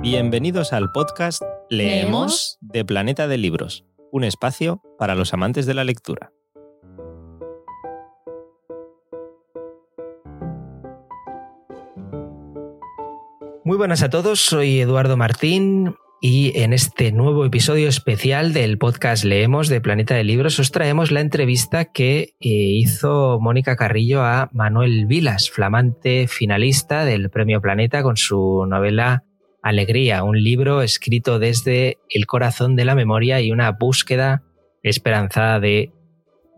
Bienvenidos al podcast Leemos de Planeta de Libros, un espacio para los amantes de la lectura. Muy buenas a todos, soy Eduardo Martín y en este nuevo episodio especial del podcast Leemos de Planeta de Libros os traemos la entrevista que eh, hizo Mónica Carrillo a Manuel Vilas, flamante finalista del Premio Planeta con su novela Alegría, un libro escrito desde el corazón de la memoria y una búsqueda esperanzada de,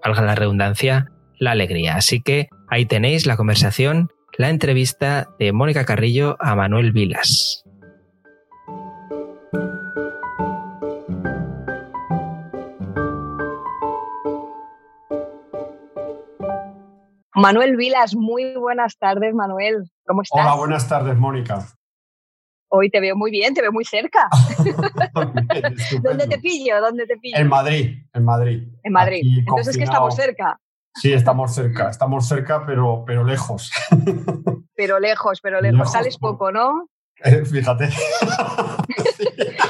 valga la redundancia, la alegría. Así que ahí tenéis la conversación, la entrevista de Mónica Carrillo a Manuel Vilas. Manuel Vilas, muy buenas tardes, Manuel. ¿Cómo estás? Hola, buenas tardes, Mónica. Hoy te veo muy bien, te veo muy cerca. ¿Dónde te pillo? ¿Dónde te pillo? En Madrid, en Madrid. En Madrid. Entonces que estamos cerca. Sí, estamos cerca, estamos cerca, pero, pero lejos. Pero lejos, pero lejos. Sales poco, ¿no? Eh, fíjate.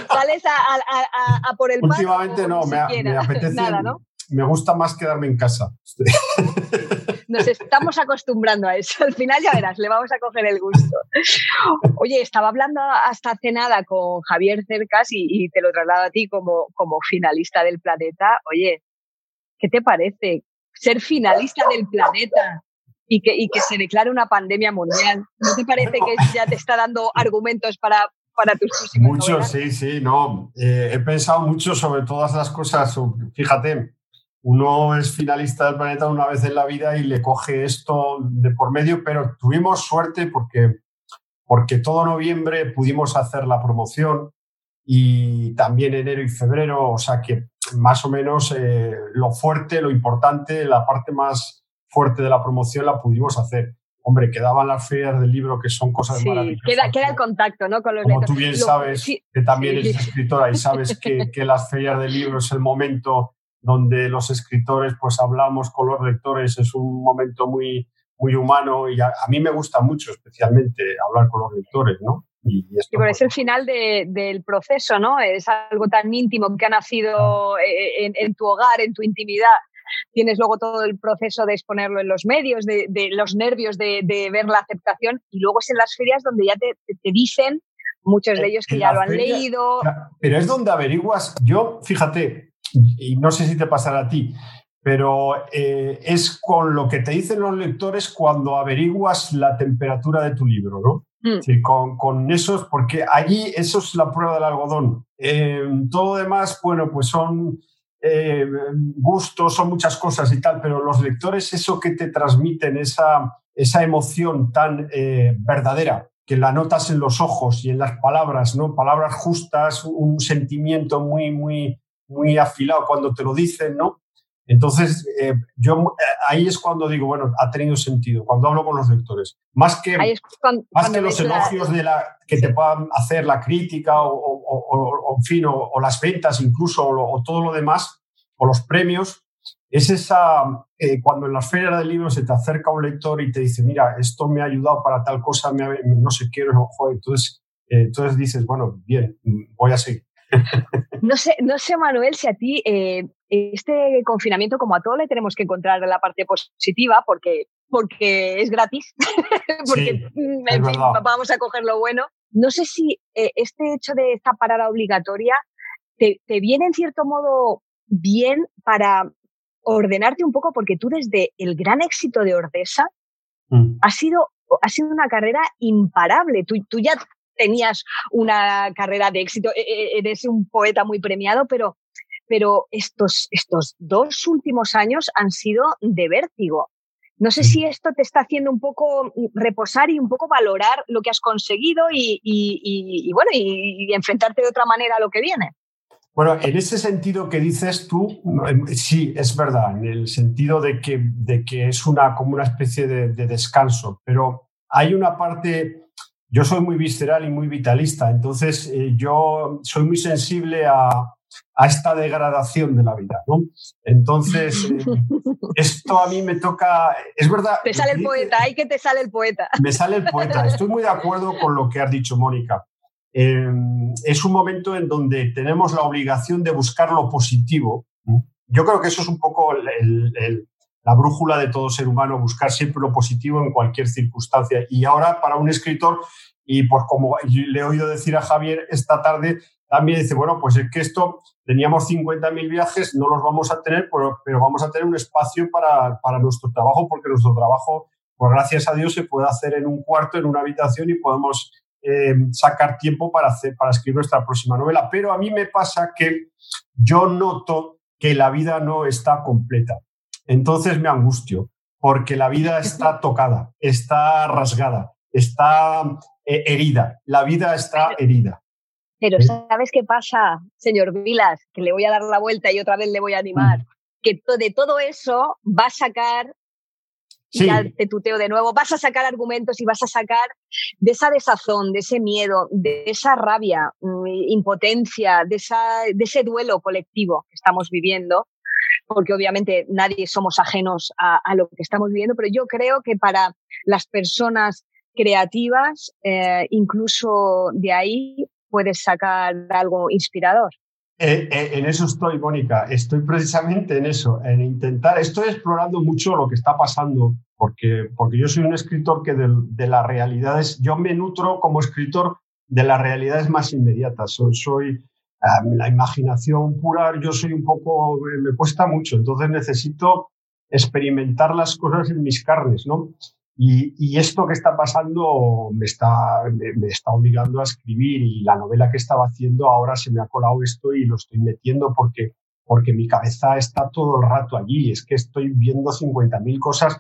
Sales a, por el Últimamente no, me, me, apetece. Nada, ¿no? Me gusta más quedarme en casa. Nos estamos acostumbrando a eso. Al final ya verás, le vamos a coger el gusto. Oye, estaba hablando hasta hace nada con Javier Cercas y, te lo traslado a ti como, como finalista del planeta. Oye, ¿qué te parece ser finalista del planeta? Y que, y que se declare una pandemia mundial. ¿No te parece que ya te está dando argumentos para, para tus próximas Mucho, sí, sí, no. Eh, he pensado mucho sobre todas las cosas. Fíjate, uno es finalista del planeta una vez en la vida y le coge esto de por medio, pero tuvimos suerte porque, porque todo noviembre pudimos hacer la promoción y también enero y febrero, o sea que más o menos eh, lo fuerte, lo importante, la parte más fuerte de la promoción la pudimos hacer. Hombre, quedaban las ferias del libro, que son cosas sí, maravillosas. Queda, queda el contacto ¿no? con los Como tú bien sabes, que también eres escritora y sabes que, que las ferias del libro es el momento donde los escritores pues hablamos con los lectores, es un momento muy, muy humano y a, mí me gusta mucho especialmente hablar con los lectores, ¿no? Y, esto, es pues el final del proceso, ¿no? Es algo tan íntimo que ha nacido e, e, en, tu hogar, en tu intimidad. Tienes luego todo el proceso de exponerlo en los medios, de, los nervios de, ver la aceptación y luego es en las ferias donde ya te, te dicen muchos de ellos que ya lo han leído. Pero es donde averiguas, yo, fíjate, y no sé si te pasará a ti, pero eh, es con lo que te dicen los lectores cuando averiguas la temperatura de tu libro, ¿no? Mm. con, con esos, porque allí eso es la prueba del algodón. Eh, todo demás, bueno, pues son eh, gustos, son muchas cosas y tal, pero los lectores, eso que te transmiten, esa, esa emoción tan verdadera, que la notas en los ojos y en las palabras, ¿no? Palabras justas, un sentimiento muy, muy, muy afilado cuando te lo dicen, ¿no? Entonces, eh, yo eh, ahí es cuando digo, bueno, ha tenido sentido, cuando hablo con los lectores. Más que, más que los elogios de la, que te puedan hacer la crítica o, o, en fin, o, las ventas incluso, o, todo lo demás, o los premios, es esa, eh, cuando en las ferias del libro se te acerca un lector y te dice, mira, esto me ha ayudado para tal cosa, no sé qué, joder, entonces, entonces dices, bueno, bien, voy a seguir. No sé, no sé, Manuel, si a ti eh, este confinamiento, como a todos, le tenemos que encontrar la parte positiva, porque, porque es gratis, porque vamos a coger lo bueno. No sé si eh, este hecho de esta parada obligatoria te, viene en cierto modo bien para ordenarte un poco, porque tú desde el gran éxito de Ordesa mm. has sido ha sido una carrera imparable. Tú, tú ya tenías una carrera de éxito, e, e, eres un poeta muy premiado, pero, pero estos, estos dos últimos años han sido de vértigo. No sé si esto te está haciendo un poco reposar y un poco valorar lo que has conseguido y, bueno, y, enfrentarte de otra manera a lo que viene. Bueno, en ese sentido que dices tú, em, sí, es verdad, en el sentido de que, de que es una, como una especie de, de descanso, pero hay una parte yo soy muy visceral y muy vitalista, entonces eh, yo soy muy sensible a, a, esta degradación de la vida, ¿no? Entonces, eh, esto a mí me toca, es verdad... Te sale el poeta, hay que te sale el poeta. Me sale el poeta, estoy muy de acuerdo con lo que has dicho, Mónica. em, es un momento en donde tenemos la obligación de buscar lo positivo. Yo creo que eso es un poco la brújula de todo ser humano, buscar siempre lo positivo en cualquier circunstancia. Y ahora para un escritor, y pues como le he oído decir a Javier esta tarde, también dice, bueno, pues es que esto, teníamos 50.000 viajes, no los vamos a tener, pero, vamos a tener un espacio para, para, nuestro trabajo, porque nuestro trabajo, pues gracias a Dios, se puede hacer en un cuarto, en una habitación y podemos eh, sacar tiempo para, hacer, para escribir nuestra próxima novela. Pero a mí me pasa que yo noto que la vida no está completa. Entonces me angustio, porque la vida está tocada, está rasgada, está eh, herida. La vida está herida. Pero ¿sabes qué pasa, señor Vilas? Que le voy a dar la vuelta y otra vez le voy a animar. Mm. Que de todo eso va a sacar, y ya te tuteo de nuevo, vas a sacar argumentos y vas a sacar de esa desazón, de ese miedo, de esa rabia, mm, impotencia, de, esa, de ese duelo colectivo que estamos viviendo, porque obviamente nadie somos ajenos a, lo que estamos viviendo, pero yo creo que para las personas creativas, eh, incluso de ahí puedes sacar algo inspirador. Eh, eh, en eso estoy, Mónica. Estoy precisamente en eso, en intentar. Estoy explorando mucho lo que está pasando, porque, porque yo soy un escritor que de, las realidades, yo me nutro como escritor de las realidades más inmediatas. Soy, soy la imaginación pura, yo soy un poco, me cuesta mucho, entonces necesito experimentar las cosas en mis carnes, ¿no? Y, esto que está pasando me está, me, está obligando a escribir y la novela que estaba haciendo ahora se me ha colado esto y lo estoy metiendo porque, porque mi cabeza está todo el rato allí. Es que estoy viendo 50.000 cosas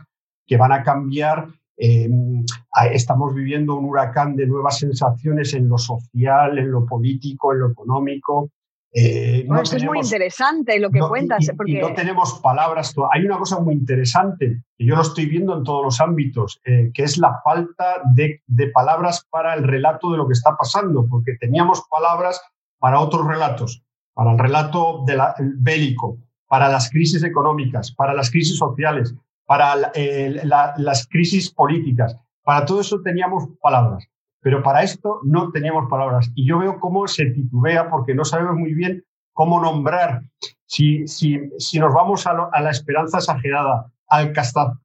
que van a cambiar. Em, estamos viviendo un huracán de nuevas sensaciones en lo social, en lo político, en lo económico. Eh, no es muy interesante lo que cuentas. porque... no tenemos palabras. Hay una cosa muy interesante, que yo lo estoy viendo en todos los ámbitos, eh, que es la falta de, palabras para el relato de lo que está pasando, porque teníamos palabras para otros relatos, para el relato de bélico, para las crisis económicas, para las crisis sociales, para las crisis políticas. Para todo eso teníamos palabras. Pero para esto no teníamos palabras. Y yo veo cómo se titubea porque no sabemos muy bien cómo nombrar. Si, si, si nos vamos a, la esperanza exagerada, al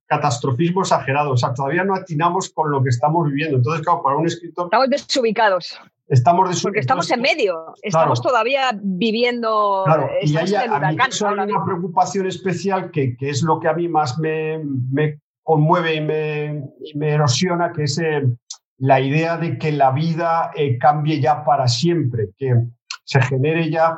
catastrofismo exagerado, o sea, todavía no atinamos con lo que estamos viviendo. Entonces, claro, para un escritor... Estamos desubicados. Estamos desubicados. Porque estamos en medio, estamos todavía viviendo... Claro, y hay, a mí hay una preocupación especial que, que, es lo que a mí más me, me conmueve y me, y me erosiona, que es... el la idea de que la vida eh, cambie ya para siempre, que se genere ya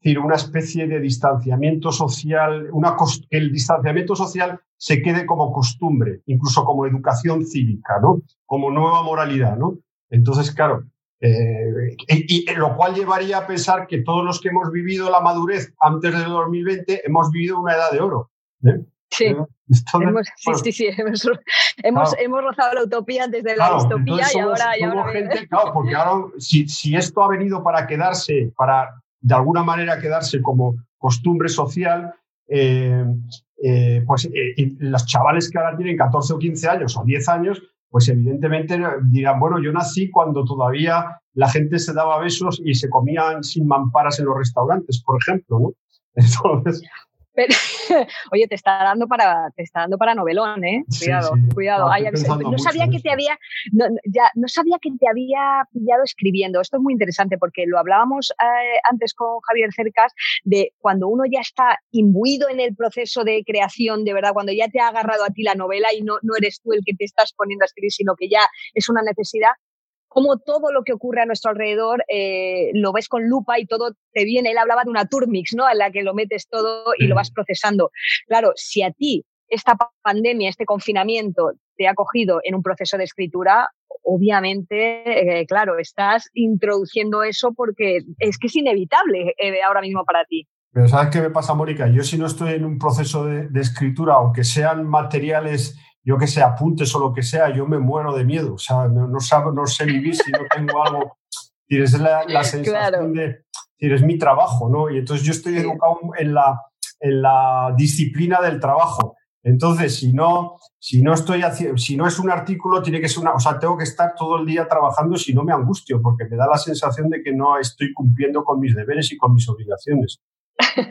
decir, una especie de distanciamiento social, una, que el distanciamiento social se quede como costumbre, incluso como educación cívica, ¿no? como nueva moralidad. ¿no? Entonces, claro, eh, y, lo cual llevaría a pensar que todos los que hemos vivido la madurez antes del 2020 hemos vivido una edad de oro. ¿eh? Sí. Hemos, sí, sí, sí, hemos, hemos, rozado la utopía antes de la distopía y ahora... Y ahora gente, claro, porque ahora si, si, esto ha venido para quedarse, para de alguna manera quedarse como costumbre social, eh, eh, pues eh, los chavales que ahora tienen 14 o 15 años o 10 años, pues evidentemente dirán, bueno, yo nací cuando todavía la gente se daba besos y se comían sin mamparas en los restaurantes, por ejemplo, ¿no? Entonces, oye, te está dando para, te está dando para novelón, ¿eh? Cuidado, cuidado. no, sabía que te había, no, ya, no sabía que te había pillado escribiendo. Esto es muy interesante porque lo hablábamos eh, antes con Javier Cercas de cuando uno ya está imbuido en el proceso de creación, de verdad, cuando ya te ha agarrado a ti la novela y no, no eres tú el que te estás poniendo a escribir, sino que ya es una necesidad, como todo lo que ocurre a nuestro alrededor eh, lo ves con lupa y todo te viene. Él hablaba de una turmix, ¿no? En la que lo metes todo y lo vas procesando. Claro, si a ti esta pandemia, este confinamiento te ha cogido en un proceso de escritura, obviamente, eh, claro, estás introduciendo eso porque es que es inevitable eh, ahora mismo para ti. Pero ¿sabes qué me pasa, Mónica? Yo si no estoy en un proceso de escritura, aunque sean materiales yo que sé, apuntes o lo que sea, yo me muero de miedo. O sea, no, no, no sé vivir si no tengo algo. Tienes la, la sensación de, es mi trabajo, ¿no? Y entonces yo estoy educado en la, en la disciplina del trabajo. Entonces, si no, si no estoy haciendo, si no es un artículo, tiene que ser una, o sea, tengo que estar todo el día trabajando si no me angustio, porque me da la sensación de que no estoy cumpliendo con mis deberes y con mis obligaciones.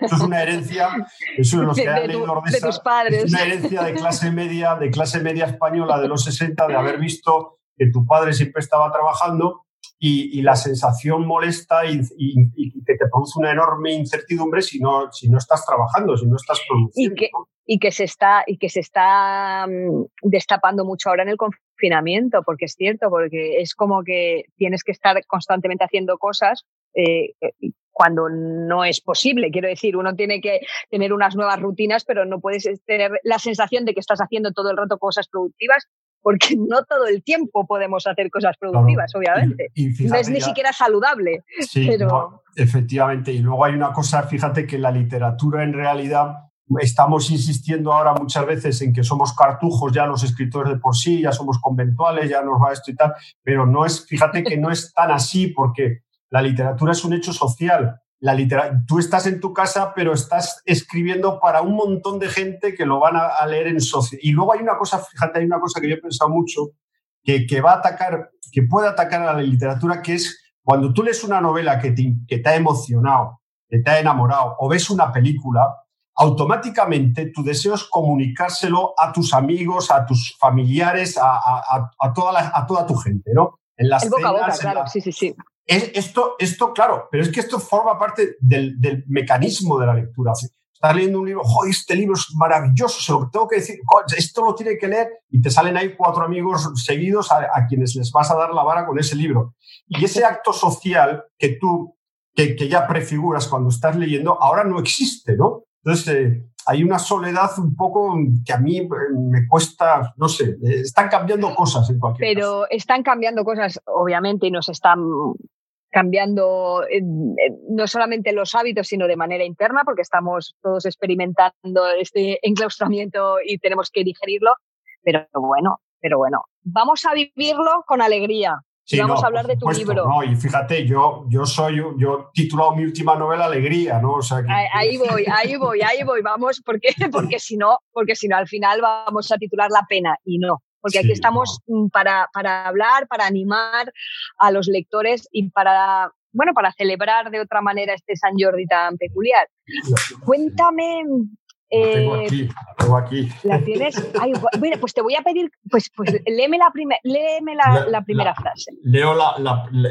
Eso es una herencia, eso es los que han leído de padres. es una herencia de clase media, de clase media española de los 60, de haber visto que tu padre siempre estaba trabajando y, la sensación molesta y, que te produce una enorme incertidumbre si no, si no estás trabajando, si no estás produciendo. Y que, se está, y que se está mm, destapando mucho ahora en el confinamiento, porque es cierto, porque es como que tienes que estar constantemente haciendo cosas. Eh, cuando no es posible. Quiero decir, uno tiene que tener unas nuevas rutinas, pero no puedes tener la sensación de que estás haciendo todo el rato cosas productivas porque no todo el tiempo podemos hacer cosas productivas, obviamente. no es ni siquiera saludable. Sí, efectivamente. Y luego hay una cosa, fíjate que la literatura en realidad estamos insistiendo ahora muchas veces en que somos cartujos ya los escritores de por sí, ya somos conventuales, ya nos va esto y tal, pero no es, fíjate que no es tan así porque la literatura es un hecho social la tú estás en tu casa, pero estás escribiendo para un montón de gente que lo van a, leer en sociedad. Y luego hay una cosa, fíjate, hay una cosa que yo he pensado mucho, que, que, va a atacar, que puede atacar a la literatura, que es cuando tú lees una novela que te, que te ha emocionado, que te ha enamorado, o ves una película, automáticamente tu deseo es comunicárselo a tus amigos, a tus familiares, a, a, a toda, a toda tu gente, ¿no? En las El boca a boca, claro, sí, sí, sí esto, esto, claro, pero es que esto forma parte del, mecanismo de la lectura. Estás leyendo un libro, ¡joder, este libro es maravilloso! Se lo tengo que decir, esto lo tiene que leer, y te salen ahí cuatro amigos seguidos a, quienes les vas a dar la vara con ese libro. Y ese acto social que tú, que, ya prefiguras cuando estás leyendo, ahora no existe, ¿no? Entonces, eh, hay una soledad un poco que a mí eh, me cuesta, no sé, eh, están cambiando cosas en cualquier Pero están cambiando cosas, obviamente, y nos están cambiando no solamente los hábitos, sino de manera interna, porque estamos todos experimentando este enclaustramiento y tenemos que digerirlo. Pero bueno, pero bueno, vamos a vivirlo con alegría. Vamos a hablar de tu libro. No, y fíjate, yo, yo soy, yo he titulado mi última novela Alegría, ¿no? O sea ahí, voy, ahí voy, ahí voy, vamos, porque, porque si no, porque si no al final vamos a titular La pena y no porque aquí estamos mm, para, para hablar, para animar a los lectores y para bueno, para celebrar de otra manera este San Jordi tan peculiar. Cuéntame. Tengo eh, aquí, tengo aquí. ¿La tienes? bueno, pues te voy a pedir, pues, pues léeme, la, léeme la, primera frase. Leo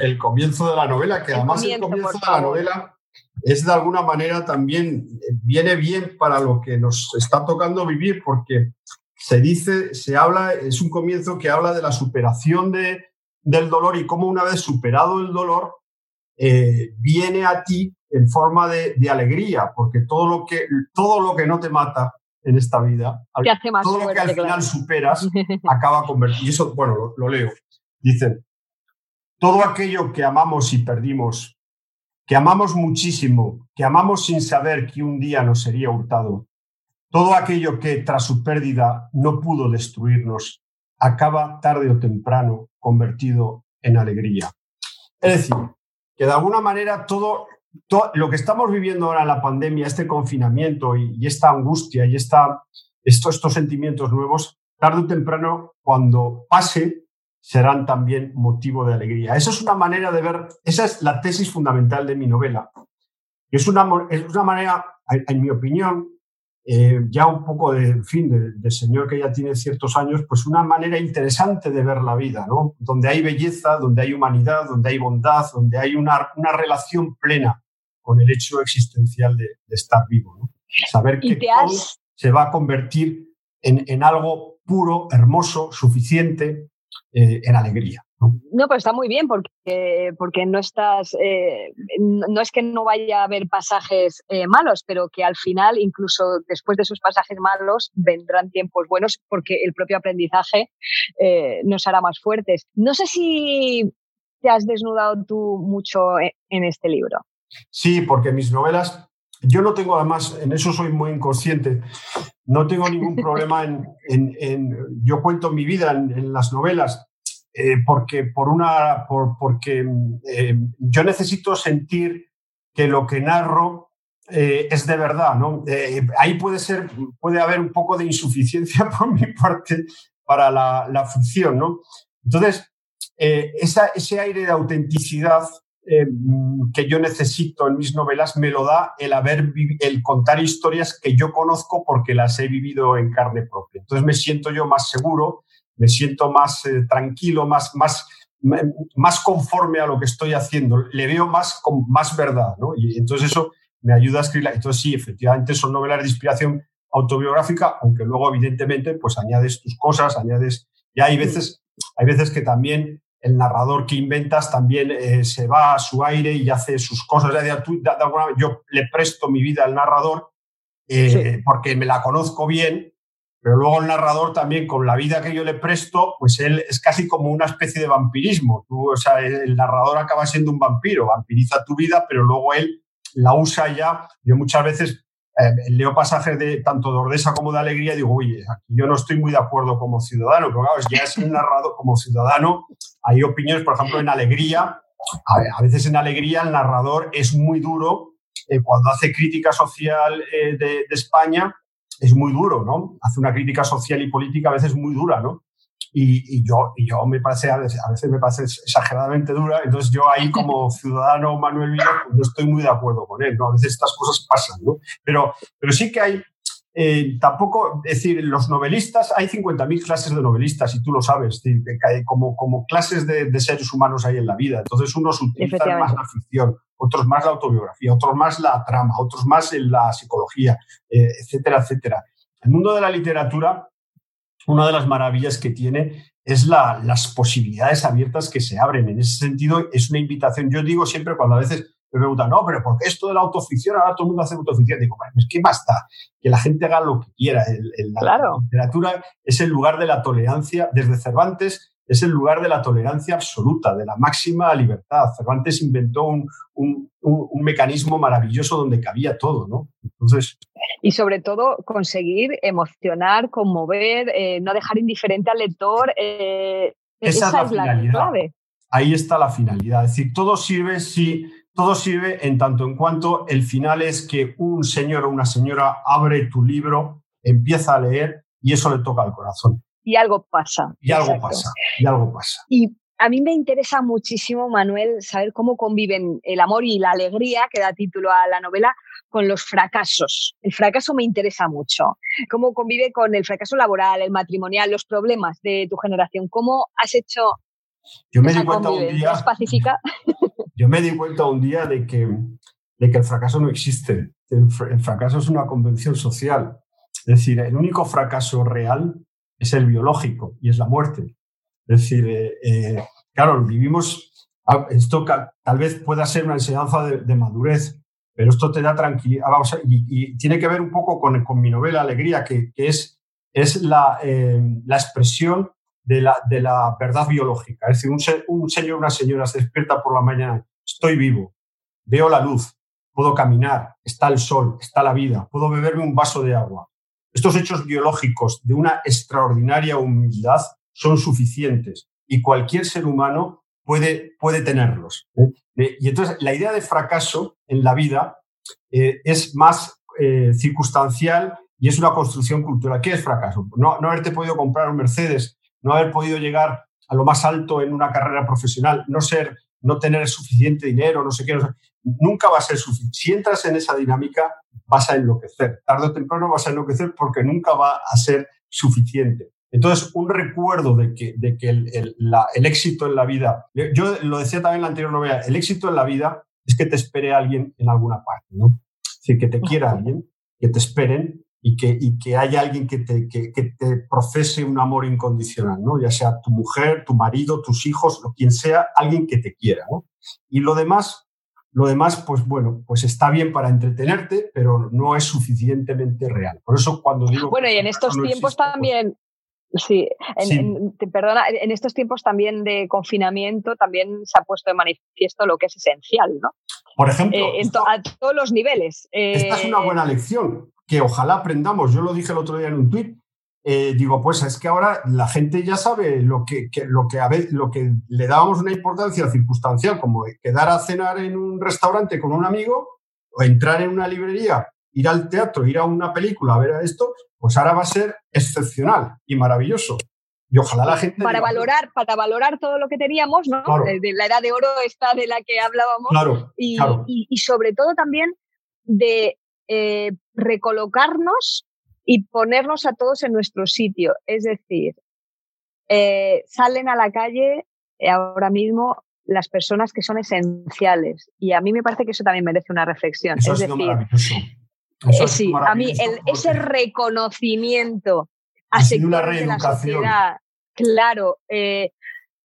el comienzo de la novela, que además el comienzo de la novela es de alguna manera también, viene bien para lo que nos está tocando vivir, porque se dice, se habla, es un comienzo que habla de la superación de, del dolor y cómo una vez superado el dolor, eh, viene a ti en forma de, alegría, porque todo lo, que, todo lo que no te mata en esta vida, todo lo que al final superas, acaba convertido. Y eso, bueno, lo, lo leo. Dicen, todo aquello que amamos y perdimos, que amamos muchísimo, que amamos sin saber que un día nos sería hurtado, todo aquello que tras su pérdida no pudo destruirnos, acaba tarde o temprano convertido en alegría. Es decir, que de alguna manera todo, lo que estamos viviendo ahora en la pandemia, este confinamiento y, esta angustia y esta, estos, estos sentimientos nuevos, tarde o temprano, cuando pase, serán también motivo de alegría. Esa es una manera de ver, esa es la tesis fundamental de mi novela. Es una, es una manera, en mi opinión, eh, ya un poco de, fin, de, señor que ya tiene ciertos años, pues una manera interesante de ver la vida, ¿no? Donde hay belleza, donde hay humanidad, donde hay bondad, donde hay una, una relación plena con el hecho existencial de, estar vivo, ¿no? Saber que todo se va a convertir en, en algo puro, hermoso, suficiente, eh, en alegría. ¿no? pero está muy bien porque, porque no estás, eh, no es que no vaya a haber pasajes eh, malos, pero que al final, incluso después de esos pasajes malos, vendrán tiempos buenos porque el propio aprendizaje nos hará más fuertes. No sé si te has desnudado tú mucho en, este libro. Sí, porque mis novelas, yo no tengo además, en eso soy muy inconsciente, no tengo ningún problema en, yo cuento mi vida en las novelas, eh, porque, por una, por, porque eh, yo necesito sentir que lo que narro eh, es de verdad, ¿no? Ahí puede ser, puede haber un poco de insuficiencia por mi parte para la, la función, ¿no? Entonces, ese aire de autenticidad que yo necesito en mis novelas me lo da el haber el contar historias que yo conozco porque las he vivido en carne propia. Entonces me siento yo más seguro, me siento más tranquilo, más, más, más conforme a lo que estoy haciendo, le veo más, con más verdad, ¿no? Y entonces eso me ayuda a escribirla. Entonces sí, efectivamente son novelas de inspiración autobiográfica, aunque luego evidentemente pues añades tus cosas, añades... Y hay veces, hay veces que también el narrador que inventas también eh, se va a su aire y hace sus cosas. Yo le presto mi vida al narrador eh, porque me la conozco bien pero luego el narrador también, con la vida que yo le presto, pues él es casi como una especie de vampirismo. Tú, o sea, el narrador acaba siendo un vampiro, vampiriza tu vida, pero luego él la usa ya. Yo muchas veces eh, leo pasajes de tanto de Ordesa como de Alegría y digo, oye, yo no estoy muy de acuerdo como ciudadano, pero claro, ya es un narrador como ciudadano. Hay opiniones, por ejemplo, en Alegría. A, veces en Alegría el narrador es muy duro eh, cuando hace crítica social eh, de España es muy duro, ¿no? Hace una crítica social y política a veces muy dura, ¿no? Y, yo, y yo me parece, a veces, a veces me parece exageradamente dura, entonces yo ahí como ciudadano Manuel Villa pues no estoy muy de acuerdo con él, ¿no? A veces estas cosas pasan, ¿no? Pero, pero sí que hay, eh, tampoco, es decir, los novelistas, hay 50.000 clases de novelistas y tú lo sabes, decir, como, como clases de, de, seres humanos hay en la vida. Entonces unos utilizan más la ficción, otros más la autobiografía, otros más la trama, otros más en la psicología, eh, etcétera, etcétera. El mundo de la literatura, una de las maravillas que tiene es la, las posibilidades abiertas que se abren. En ese sentido, es una invitación. Yo digo siempre cuando a veces me preguntan, no, pero ¿por qué esto de la autoficción? Ahora todo el mundo hace autoficción. Digo, es que basta, que la gente haga lo que quiera. la literatura es el lugar de la tolerancia. Desde Cervantes es el lugar de la tolerancia absoluta, de la máxima libertad. Cervantes inventó un, mecanismo maravilloso donde cabía todo, ¿no? Entonces. Y sobre todo conseguir emocionar, conmover, eh, no dejar indiferente al lector. Eh, esa, es la, finalidad. clave. Ahí está la finalidad. Es decir, todo sirve si. Todo sirve en tanto en cuanto el final es que un señor o una señora abre tu libro, empieza a leer y eso le toca al corazón y algo pasa. Y algo pasa, y algo pasa. Y a mí me interesa muchísimo, Manuel, saber cómo conviven el amor y la alegría, que da título a la novela, con los fracasos. El fracaso me interesa mucho. Cómo convive con el fracaso laboral, el matrimonial, los problemas de tu generación. ¿Cómo has hecho yo me di cuenta un día, pacífica? Yo me di cuenta un día de que, de que el fracaso no existe. el fracaso es una convención social. Es decir, el único fracaso real es el biológico y es la muerte. Es decir, eh, eh, claro, vivimos, ah, esto tal vez pueda ser una enseñanza de, madurez, pero esto te da tranquilidad. Ah, y, tiene que ver un poco con, con mi novela Alegría, que, es, es la, eh, la expresión de la, de la, verdad biológica. Es decir, un, un señor una señora se despierta por la mañana, estoy vivo, veo la luz, puedo caminar, está el sol, está la vida, puedo beberme un vaso de agua. Estos hechos biológicos de una extraordinaria humildad son suficientes y cualquier ser humano puede, puede tenerlos. ¿eh? Eh, y entonces la idea de fracaso en la vida eh, es más circunstancial y es una construcción cultural. ¿Qué es fracaso? No, no haberte podido comprar un Mercedes, no haber podido llegar a lo más alto en una carrera profesional, no ser, no tener suficiente dinero, no sé qué. nunca va a ser suficiente. Si entras en esa dinámica, vas a enloquecer. Tarde o temprano vas a enloquecer porque nunca va a ser suficiente. Entonces, un recuerdo de que, de que el, el, éxito en la vida, yo lo decía también en la anterior novela, el éxito en la vida es que te espere alguien en alguna parte, ¿no? Es decir, que te quiera alguien, que te esperen y que, y que haya alguien que te, que, que te profese un amor incondicional, ¿no? Ya sea tu mujer, tu marido, tus hijos, o quien sea, alguien que te quiera, ¿no? Y lo demás lo demás, pues bueno, pues está bien para entretenerte, pero no es suficientemente real. Por eso cuando digo... Bueno, y en estos tiempos pues también... Sí, en, perdona, en estos tiempos también de confinamiento también se ha puesto de manifiesto lo que es esencial, ¿no? Por ejemplo, eh, a todos los niveles. esta es una eh, buena lección que ojalá aprendamos. Yo lo dije el otro día en un tuit. Eh, digo, pues es que ahora la gente ya sabe lo que, lo, que a veces, lo que le dábamos una importancia circunstancial, como quedar a cenar en un restaurante con un amigo, entrar en una librería, ir al teatro, ir a una película, a ver esto, pues ahora va a ser excepcional y maravilloso. Y ojalá la gente... Para valorar, para valorar todo lo que teníamos, ¿no? De, la edad de oro esta de la que hablábamos. Claro, y, y, sobre todo también de eh, recolocarnos y ponernos a todos en nuestro sitio. Es decir, eh, salen a la calle eh, ahora mismo las personas que son esenciales. Y a mí me parece que eso también merece una reflexión. es decir, eh, sí, a mí ese reconocimiento a sectores de la sociedad, claro,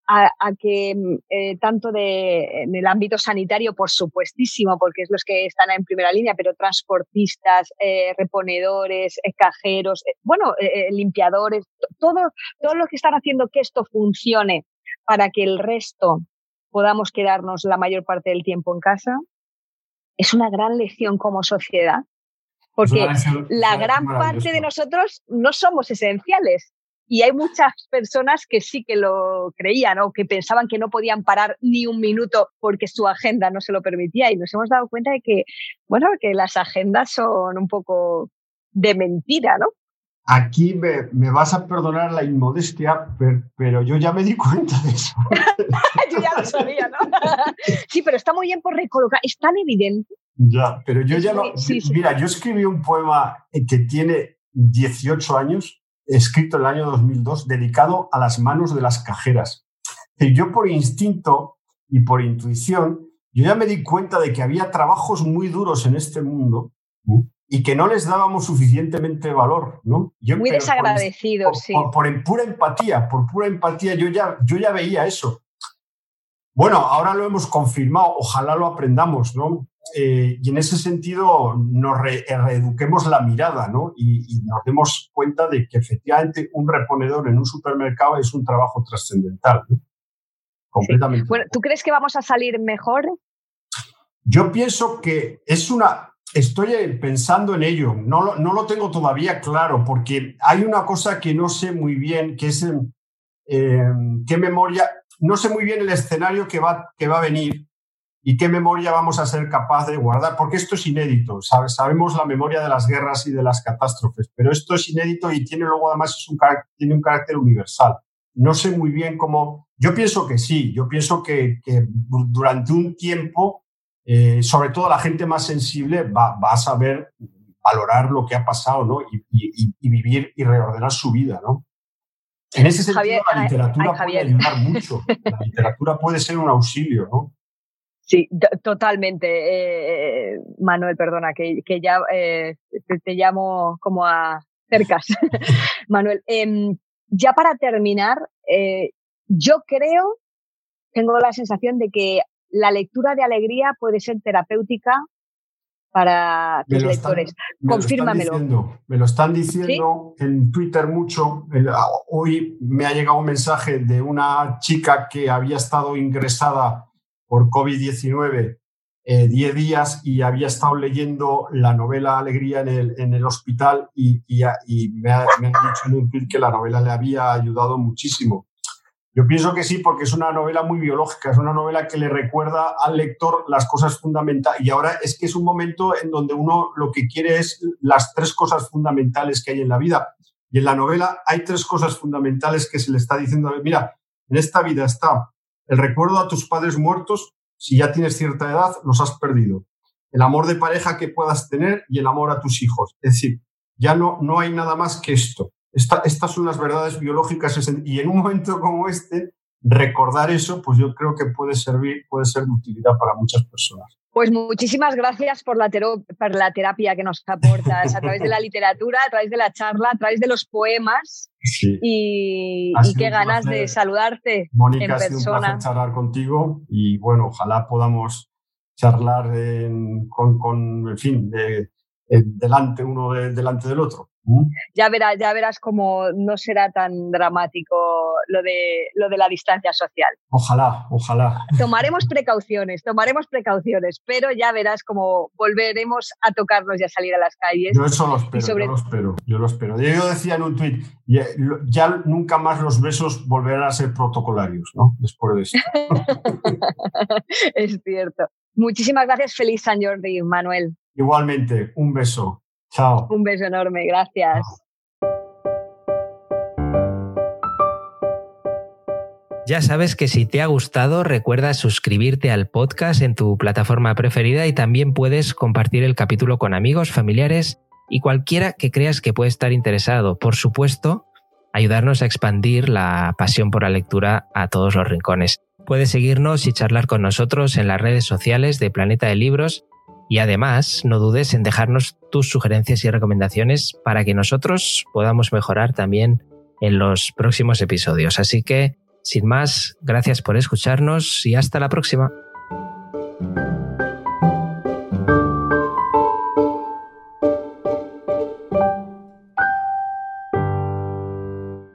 a, que mm, eh, tanto de, en el ámbito sanitario, por supuestísimo, porque es los que están en primera línea, pero transportistas, eh, reponedores, eh, cajeros, bueno, limpiadores, todo, todo lo que están haciendo que esto funcione para que el resto podamos quedarnos la mayor parte del tiempo en casa, es una gran lección como sociedad. Porque la gran parte de nosotros no somos esenciales. Y hay muchas personas que sí que lo creían o que pensaban que no podían parar ni un minuto porque su agenda no se lo permitía. Y nos hemos dado cuenta de que, bueno, que las agendas son un poco de mentira, ¿no? Aquí me, vas a perdonar la inmodestia, pero, yo ya me di cuenta de eso. yo ya lo sabía, ¿no? sí, pero está muy bien por recolocar, es tan evidente. Ya, pero yo ya lo... Mira, yo escribí un poema que tiene 18 años escrito en el año 2002, dedicado a las manos de las cajeras. Y yo por instinto y por intuición, yo ya me di cuenta de que había trabajos muy duros en este mundo y que no les dábamos suficientemente valor, ¿no? muy desagradecidos, sí. Por, por, pura empatía, por pura empatía, yo ya, yo ya veía eso. Bueno, ahora lo hemos confirmado, ojalá lo aprendamos, ¿no? Eh, y en ese sentido nos reeduquemos la mirada ¿no? y, nos demos cuenta de que efectivamente un reponedor en un supermercado es un trabajo trascendental. Completamente. Bueno, ¿tú crees que vamos a salir mejor? Yo pienso que es una... Estoy pensando en ello, no, no lo tengo todavía claro, porque hay una cosa que no sé muy bien, que es eh, qué memoria, no sé muy bien el escenario que va, que va a venir, y qué memoria vamos a ser capaz de guardar, porque esto es inédito, sabemos la memoria de las guerras y de las catástrofes, pero esto es inédito y tiene luego además es un tiene un carácter universal. No sé muy bien cómo, yo pienso que sí, yo pienso que, durante un tiempo, eh, sobre todo la gente más sensible va, a saber valorar lo que ha pasado ¿no? y, vivir y reordenar su vida. ¿no? En ese sentido, la literatura puede ayudar mucho. La literatura puede ser un auxilio, ¿no? Sí, totalmente. Eh, Manuel, perdona, que, que ya eh, te, llamo como a cercas. Manuel, em, ya para terminar, eh, yo creo, tengo la sensación de que la lectura de alegría puede ser terapéutica para tus lectores. Confírmamelo. me lo están diciendo en Twitter mucho. hoy me ha llegado un mensaje de una chica que había estado ingresada por COVID-19 eh, 10 días y había estado leyendo la novela Alegría en el, en el hospital y, y, me, ha, dicho en un tweet que la novela le había ayudado muchísimo. Yo pienso que sí, porque es una novela muy biológica, es una novela que le recuerda al lector las cosas fundamentales. Y ahora es que es un momento en donde uno lo que quiere es las tres cosas fundamentales que hay en la vida. Y en la novela hay tres cosas fundamentales que se le está diciendo, mira, en esta vida está el recuerdo a tus padres muertos, si ya tienes cierta edad, los has perdido. El amor de pareja que puedas tener y el amor a tus hijos. Es decir, ya no, no hay nada más que esto. estas son las verdades biológicas y en un momento como este, recordar eso, pues yo creo que puede servir, puede ser de utilidad para muchas personas. Pues muchísimas gracias por la, por la terapia que nos aportas a través de la literatura, a través de la charla, a través de los poemas. Y, qué ganas de saludarte Mónica, en ha persona. Sido un placer charlar contigo y bueno, ojalá podamos charlar con, con, en fin, delante uno delante del otro. Ya verás, ya verás cómo no será tan dramático lo de, lo de la distancia social. Ojalá, ojalá. Tomaremos precauciones, tomaremos precauciones, pero ya verás cómo volveremos a tocarnos y a salir a las calles. Yo eso lo espero, yo lo espero, yo lo espero. Yo decía en un tuit, ya, ya, nunca más los besos volverán a ser protocolarios, ¿no? Después de esto. es cierto. Muchísimas gracias, feliz San Jordi, Manuel. Igualmente, un beso. Chao. Un beso enorme, gracias. Ya sabes que si te ha gustado, recuerda suscribirte al podcast en tu plataforma preferida y también puedes compartir el capítulo con amigos, familiares y cualquiera que creas que puede estar interesado. Por supuesto, ayudarnos a expandir la pasión por la lectura a todos los rincones. Puedes seguirnos y charlar con nosotros en las redes sociales de Planeta de Libros y además no dudes en dejarnos tus sugerencias y recomendaciones para que nosotros podamos mejorar también en los próximos episodios. Así que sin más, gracias por escucharnos y hasta la próxima.